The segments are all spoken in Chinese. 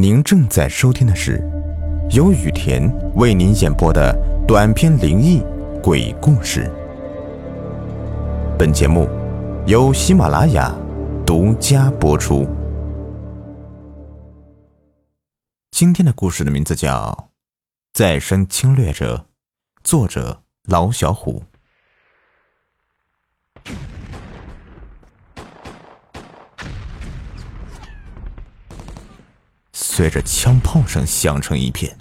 您正在收听的是由雨田为您演播的短篇灵异鬼故事。本节目由喜马拉雅独家播出。今天的故事的名字叫《再生侵略者》，作者老小虎。随着枪炮声响成一片，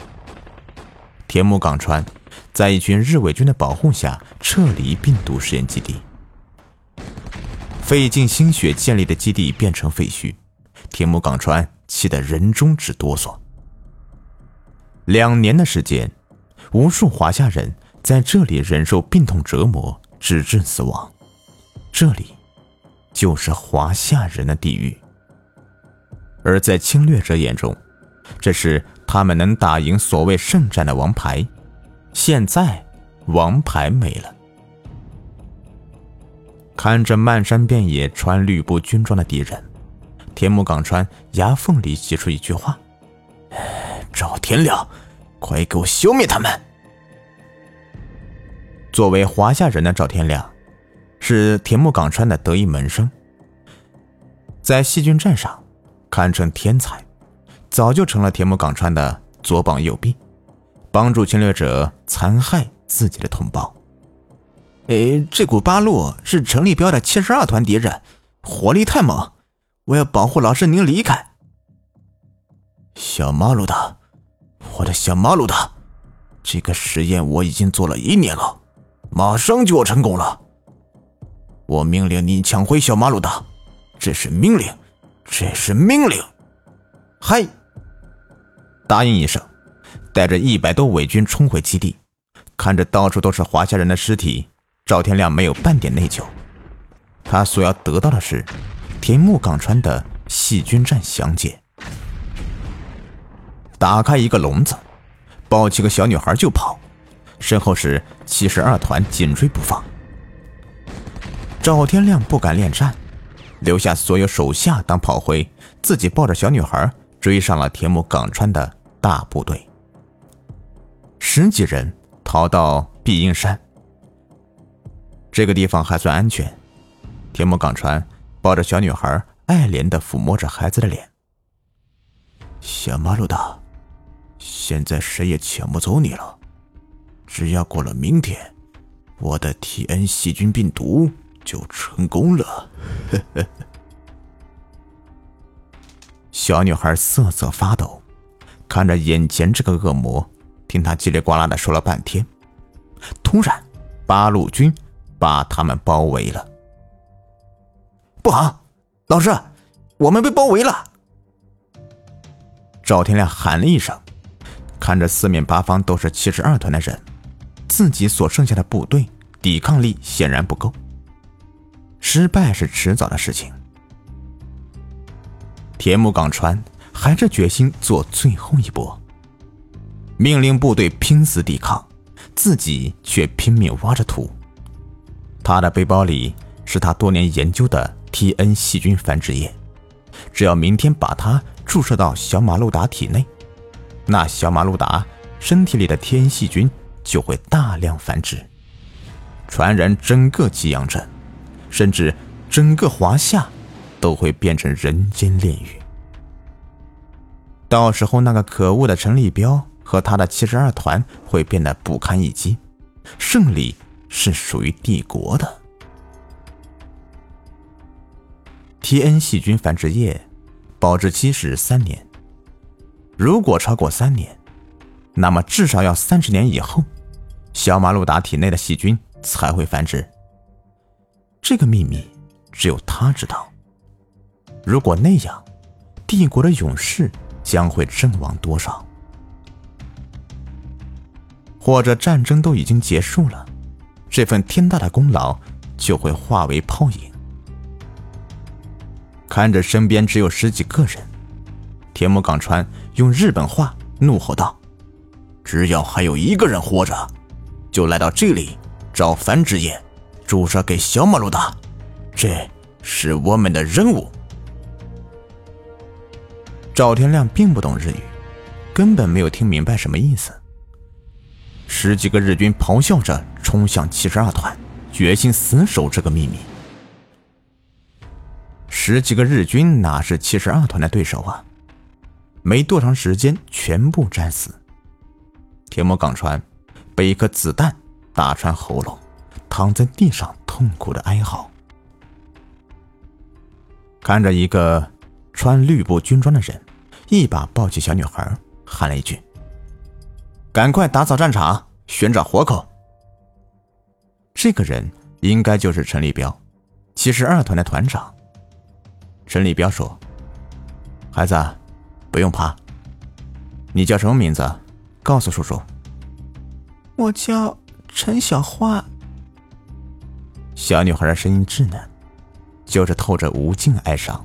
田木港川在一群日伪军的保护下撤离病毒实验基地。费尽心血建立的基地变成废墟，田木港川气得人中直哆嗦。两年的时间，无数华夏人在这里忍受病痛折磨，直至死亡。这里，就是华夏人的地狱。而在侵略者眼中，这是他们能打赢所谓圣战的王牌。现在，王牌没了。看着漫山遍野穿绿布军装的敌人，田木港川牙缝里挤出一句话：“赵天亮，快给我消灭他们！”作为华夏人的赵天亮，是田木港川的得意门生，在细菌战上。堪称天才，早就成了铁木港川的左膀右臂，帮助侵略者残害自己的同胞。哎，这股八路是陈立彪的七十二团敌人，火力太猛，我要保护老师您离开。小马路达，我的小马路达，这个实验我已经做了一年了，马上就要成功了。我命令你抢回小马路达，这是命令。这是命令，嗨！答应一声，带着一百多伪军冲回基地，看着到处都是华夏人的尸体，赵天亮没有半点内疚。他所要得到的是田木港川的细菌战详解。打开一个笼子，抱起个小女孩就跑，身后是七十二团紧追不放。赵天亮不敢恋战。留下所有手下当炮灰，自己抱着小女孩追上了田木港川的大部队。十几人逃到碧英山，这个地方还算安全。田木港川抱着小女孩，爱怜的抚摸着孩子的脸。小马路达，现在谁也抢不走你了。只要过了明天，我的 T N 细菌病毒。就成功了，小女孩瑟瑟发抖，看着眼前这个恶魔，听他叽里呱啦的说了半天。突然，八路军把他们包围了。不好，老师，我们被包围了！赵天亮喊了一声，看着四面八方都是七十二团的人，自己所剩下的部队抵抗力显然不够。失败是迟早的事情。田木岗川还是决心做最后一搏，命令部队拼死抵抗，自己却拼命挖着土。他的背包里是他多年研究的 T N 细菌繁殖液，只要明天把它注射到小马路达体内，那小马路达身体里的 T N 细菌就会大量繁殖，传染整个吉阳镇。甚至整个华夏都会变成人间炼狱。到时候，那个可恶的陈立彪和他的七十二团会变得不堪一击，胜利是属于帝国的。T N 细菌繁殖液保质期是三年，如果超过三年，那么至少要三十年以后，小马路达体内的细菌才会繁殖。这个秘密只有他知道。如果那样，帝国的勇士将会阵亡多少？或者战争都已经结束了，这份天大的功劳就会化为泡影。看着身边只有十几个人，田木港川用日本话怒吼道：“只要还有一个人活着，就来到这里找繁殖液。”注射给小马路达，这是我们的任务。赵天亮并不懂日语，根本没有听明白什么意思。十几个日军咆哮着冲向七十二团，决心死守这个秘密。十几个日军哪是七十二团的对手啊？没多长时间，全部战死。铁木岗川被一颗子弹打穿喉咙，躺在地上痛苦的哀嚎。看着一个穿绿布军装的人，一把抱起小女孩，喊了一句。赶快打扫战场，寻找活口。这个人应该就是陈立彪，七十二团的团长。陈立彪说：“孩子，不用怕。你叫什么名字？告诉叔叔。”我叫陈小花。小女孩的声音稚嫩，就是透着无尽哀伤。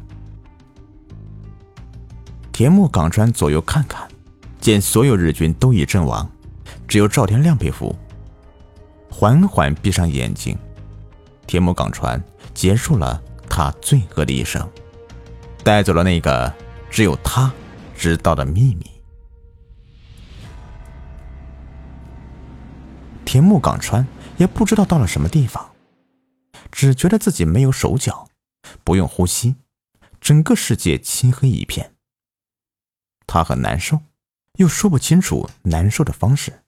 田木岗川左右看看。见所有日军都已阵亡，只有赵天亮被俘，缓缓闭上眼睛。田木岗川结束了他罪恶的一生，带走了那个只有他知道的秘密。田木岗川也不知道到了什么地方，只觉得自己没有手脚，不用呼吸，整个世界漆黑一片。他很难受。又说不清楚难受的方式。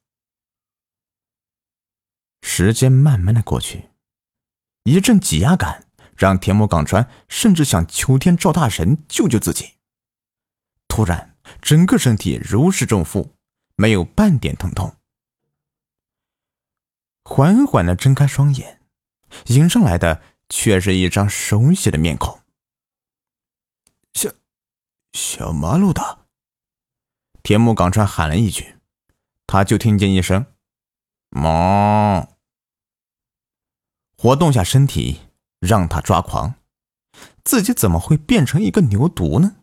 时间慢慢的过去，一阵挤压感让田木岗川甚至想求天照大神救救自己。突然，整个身体如释重负，没有半点疼痛。缓缓的睁开双眼，迎上来的却是一张熟悉的面孔。小，小马路的。田木岗川喊了一句，他就听见一声“哞”，活动下身体，让他抓狂。自己怎么会变成一个牛犊呢？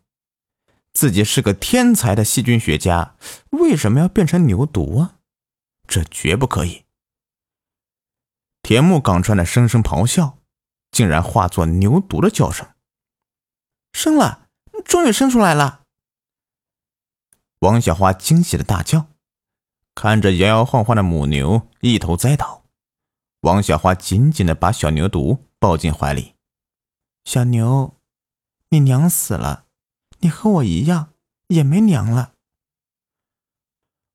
自己是个天才的细菌学家，为什么要变成牛犊啊？这绝不可以！田木岗川的声声咆哮，竟然化作牛犊的叫声。生了，终于生出来了！王小花惊喜的大叫，看着摇摇晃晃的母牛一头栽倒，王小花紧紧的把小牛犊抱进怀里。小牛，你娘死了，你和我一样也没娘了。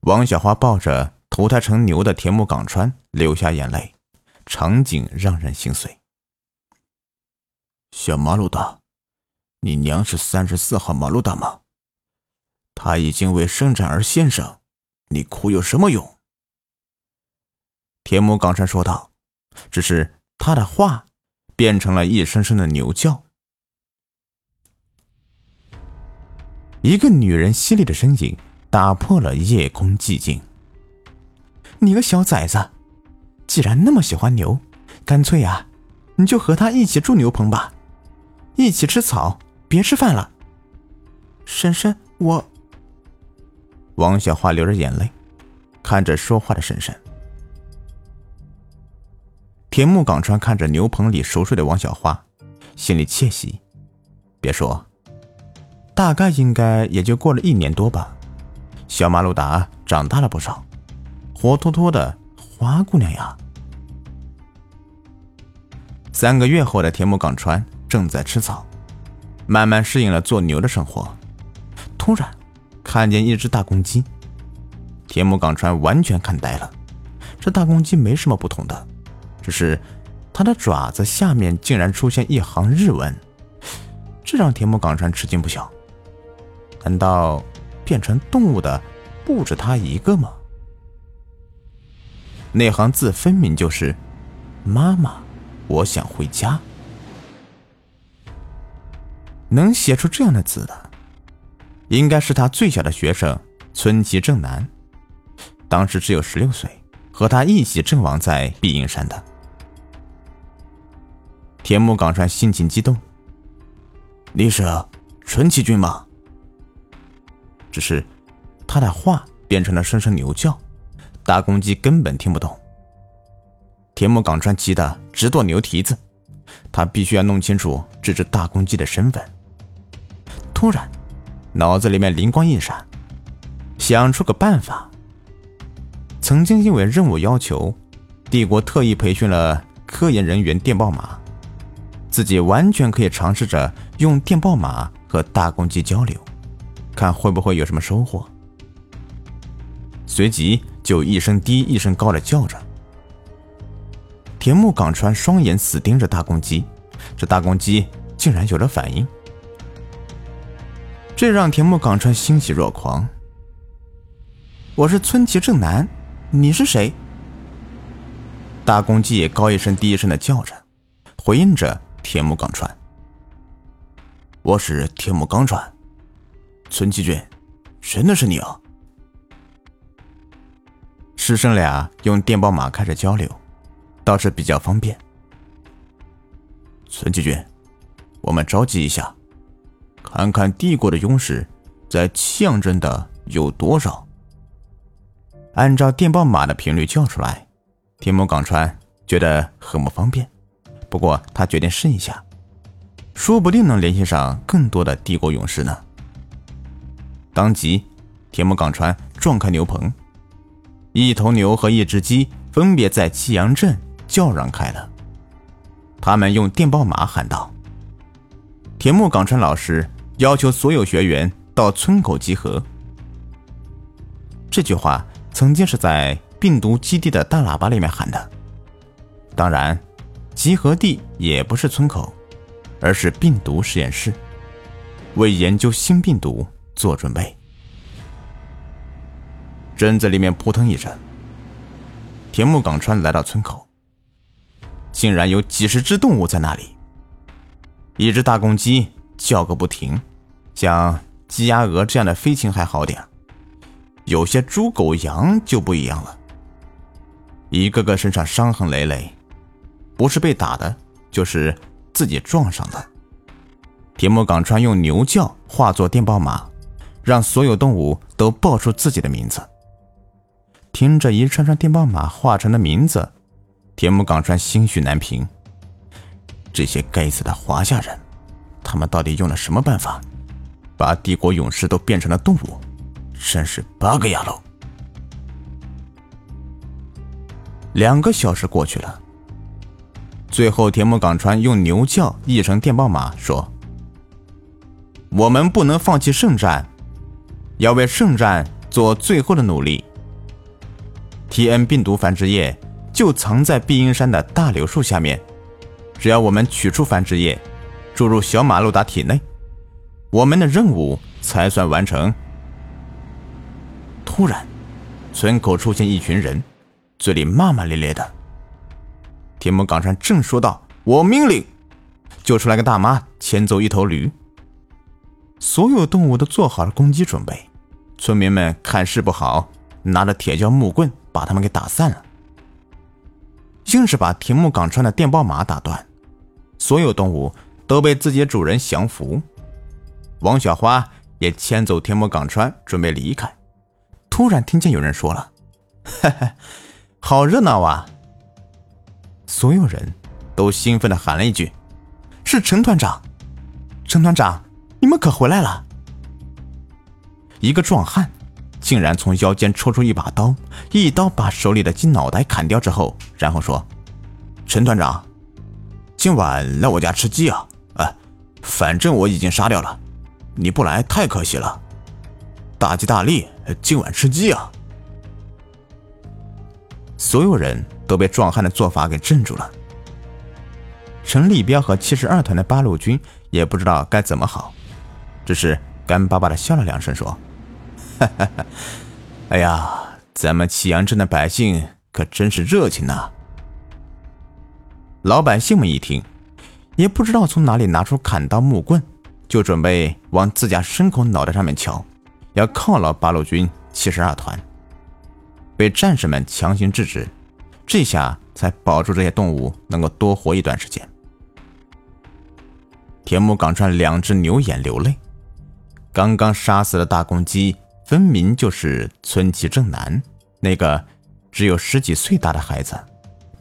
王小花抱着投胎成牛的田木岗川流下眼泪，场景让人心碎。小马路大，你娘是三十四号马路大吗？他已经为生产而献上，你哭有什么用？田木岗山说道。只是他的话变成了一声声的牛叫。一个女人犀利的声音打破了夜空寂静。你个小崽子，既然那么喜欢牛，干脆啊，你就和他一起住牛棚吧，一起吃草，别吃饭了。婶婶，我。王小花流着眼泪，看着说话的婶婶。田木岗川看着牛棚里熟睡的王小花，心里窃喜。别说，大概应该也就过了一年多吧。小马路达长大了不少，活脱脱的花姑娘呀。三个月后的田木岗川正在吃草，慢慢适应了做牛的生活。突然。看见一只大公鸡，田木岗川完全看呆了。这大公鸡没什么不同的，只是它的爪子下面竟然出现一行日文，这让田木岗川吃惊不小。难道变成动物的不止他一个吗？那行字分明就是“妈妈，我想回家”。能写出这样的字的。应该是他最小的学生村崎正男，当时只有十六岁，和他一起阵亡在碧云山的。田木岗川心情激动：“你是纯崎君吗？”只是他的话变成了声声牛叫，大公鸡根本听不懂。田木岗川急得直跺牛蹄子，他必须要弄清楚这只大公鸡的身份。突然。脑子里面灵光一闪，想出个办法。曾经因为任务要求，帝国特意培训了科研人员电报码，自己完全可以尝试着用电报码和大公鸡交流，看会不会有什么收获。随即就一声低一声高的叫着。田木岗川双眼死盯着大公鸡，这大公鸡竟然有了反应，这让田木岗川欣喜若狂。我是村崎正男，你是谁？大公鸡也高一声低一声的叫着，回应着田木岗川。我是田木刚川，村崎君，真的是你啊！师生俩用电报码开始交流。倒是比较方便。孙继军，我们召集一下，看看帝国的勇士在气阳镇的有多少。按照电报码的频率叫出来，天木岗川觉得很不方便，不过他决定试一下，说不定能联系上更多的帝国勇士呢。当即，天木岗川撞开牛棚，一头牛和一只鸡分别在气阳镇。叫嚷开了，他们用电报码喊道：“田木岗川老师要求所有学员到村口集合。”这句话曾经是在病毒基地的大喇叭里面喊的。当然，集合地也不是村口，而是病毒实验室，为研究新病毒做准备。镇子里面扑腾一声，田木岗川来到村口。竟然有几十只动物在那里，一只大公鸡叫个不停，像鸡鸭鹅这样的飞禽还好点有些猪狗羊就不一样了，一个个身上伤痕累累，不是被打的，就是自己撞上的。田木岗川用牛叫化作电报码，让所有动物都报出自己的名字。听着一串串电报码化成的名字。田木岗川心绪难平。这些该死的华夏人，他们到底用了什么办法，把帝国勇士都变成了动物？真是八个牙喽！两个小时过去了，最后田木岗川用牛叫译成电报码说：“我们不能放弃圣战，要为圣战做最后的努力。”T.N 病毒繁殖液。就藏在碧阴山的大柳树下面，只要我们取出繁殖液，注入小马路达体内，我们的任务才算完成。突然，村口出现一群人，嘴里骂骂咧咧的。铁木岗山正说道：“我命令！”就出来个大妈牵走一头驴，所有动物都做好了攻击准备。村民们看势不好，拿着铁锹木棍把他们给打散了。硬是把田木岗川的电报码打断，所有动物都被自己的主人降服。王小花也牵走田木岗川，准备离开。突然听见有人说了：“哈哈，好热闹啊！”所有人都兴奋地喊了一句：“是陈团长！陈团长，你们可回来了！”一个壮汉。竟然从腰间抽出一把刀，一刀把手里的鸡脑袋砍掉之后，然后说：“陈团长，今晚来我家吃鸡啊！哎，反正我已经杀掉了，你不来太可惜了。大吉大利，今晚吃鸡啊！”所有人都被壮汉的做法给镇住了。陈立彪和七十二团的八路军也不知道该怎么好，只是干巴巴的笑了两声，说。哈哈哈！哎呀，咱们祁阳镇的百姓可真是热情呐！老百姓们一听，也不知道从哪里拿出砍刀木棍，就准备往自家牲口脑袋上面敲，要犒劳八路军七十二团。被战士们强行制止，这下才保住这些动物能够多活一段时间。田木岗川两只牛眼流泪，刚刚杀死了大公鸡。分明就是村崎正南那个只有十几岁大的孩子，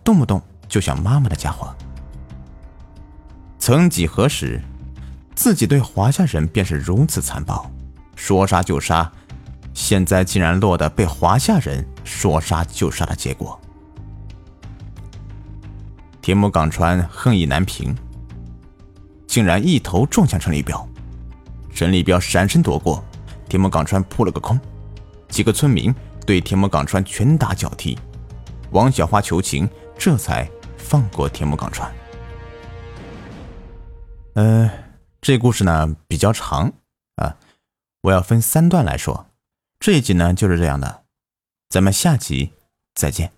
动不动就想妈妈的家伙。曾几何时，自己对华夏人便是如此残暴，说杀就杀，现在竟然落得被华夏人说杀就杀的结果。铁木岗川恨意难平，竟然一头撞向陈立彪。陈立彪闪身躲过，铁木岗川扑了个空。几个村民对铁木岗川拳打脚踢，王小花求情，这才放过铁木岗川。呃，这故事呢比较长啊，我要分三段来说。这一集呢就是这样的，咱们下集再见。